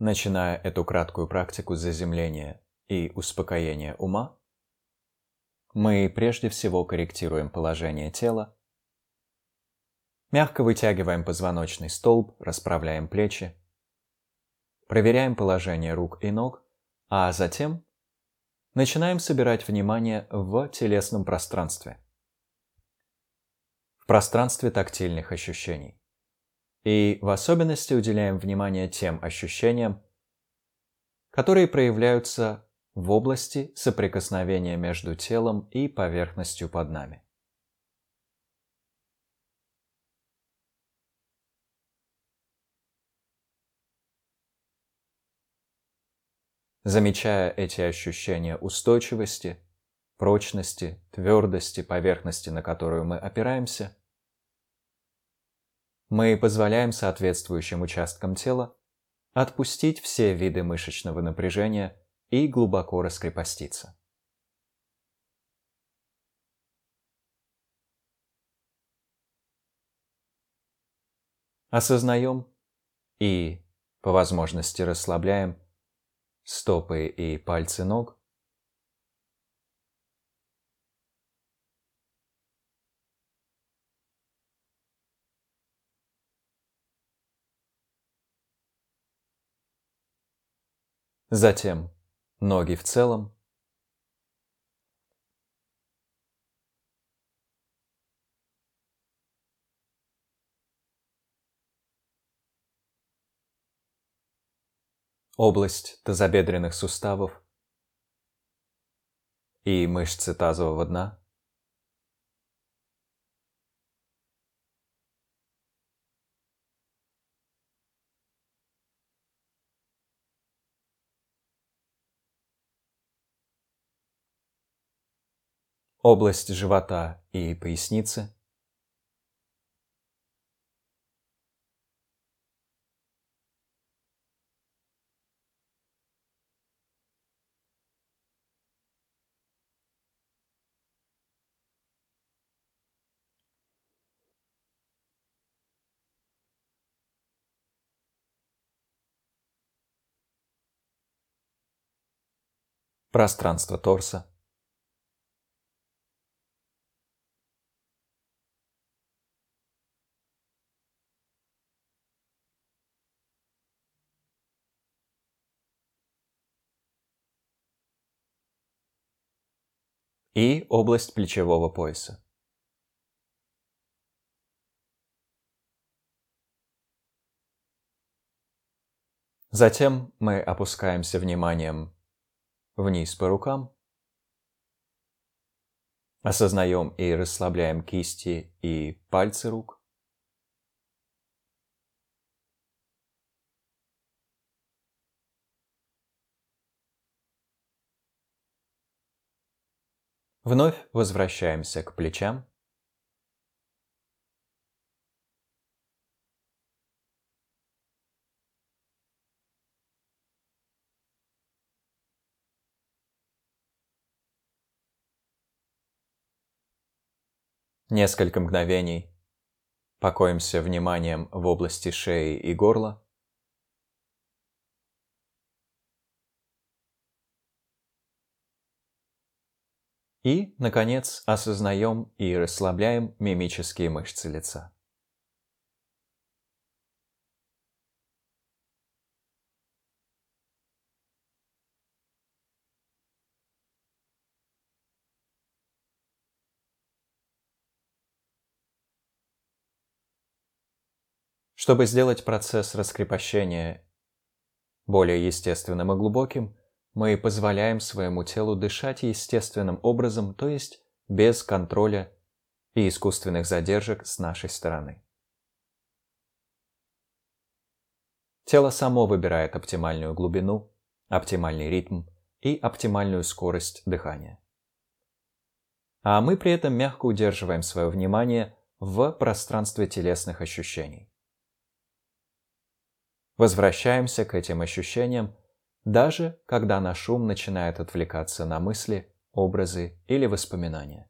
Начиная эту краткую практику заземления и успокоения ума, мы прежде всего корректируем положение тела, мягко вытягиваем позвоночный столб, расправляем плечи, проверяем положение рук и ног, а затем начинаем собирать внимание в телесном пространстве, в пространстве тактильных ощущений. И в особенности уделяем внимание тем ощущениям, которые проявляются в области соприкосновения между телом и поверхностью под нами. Замечая эти ощущения устойчивости, прочности, твердости поверхности, на которую мы опираемся, мы позволяем соответствующим участкам тела отпустить все виды мышечного напряжения и глубоко раскрепоститься. Осознаем и, по возможности, расслабляем стопы и пальцы ног, Затем ноги в целом. Область тазобедренных суставов и мышцы тазового дна. Область живота и поясницы, пространство торса, и область плечевого пояса. Затем мы опускаемся вниманием вниз по рукам, осознаем и расслабляем кисти и пальцы рук, Вновь возвращаемся к плечам. Несколько мгновений покоимся вниманием в области шеи и горла. И, наконец, осознаем и расслабляем мимические мышцы лица. Чтобы сделать процесс раскрепощения более естественным и глубоким, мы позволяем своему телу дышать естественным образом, то есть без контроля и искусственных задержек с нашей стороны. Тело само выбирает оптимальную глубину, оптимальный ритм и оптимальную скорость дыхания. А мы при этом мягко удерживаем свое внимание в пространстве телесных ощущений. Возвращаемся к этим ощущениям даже когда наш ум начинает отвлекаться на мысли, образы или воспоминания.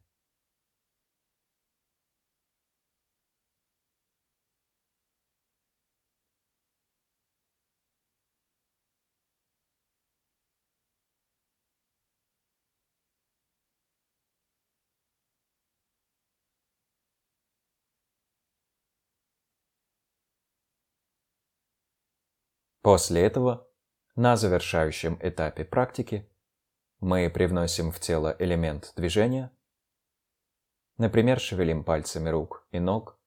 После этого на завершающем этапе практики, мы привносим в тело элемент движения, например, шевелим пальцами рук и ног,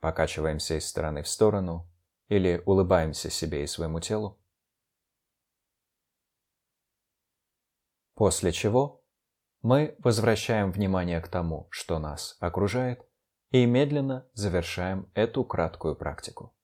покачиваемся из стороны в сторону или улыбаемся себе и своему телу. После чего мы возвращаем внимание к тому, что нас окружает, и медленно завершаем эту краткую практику.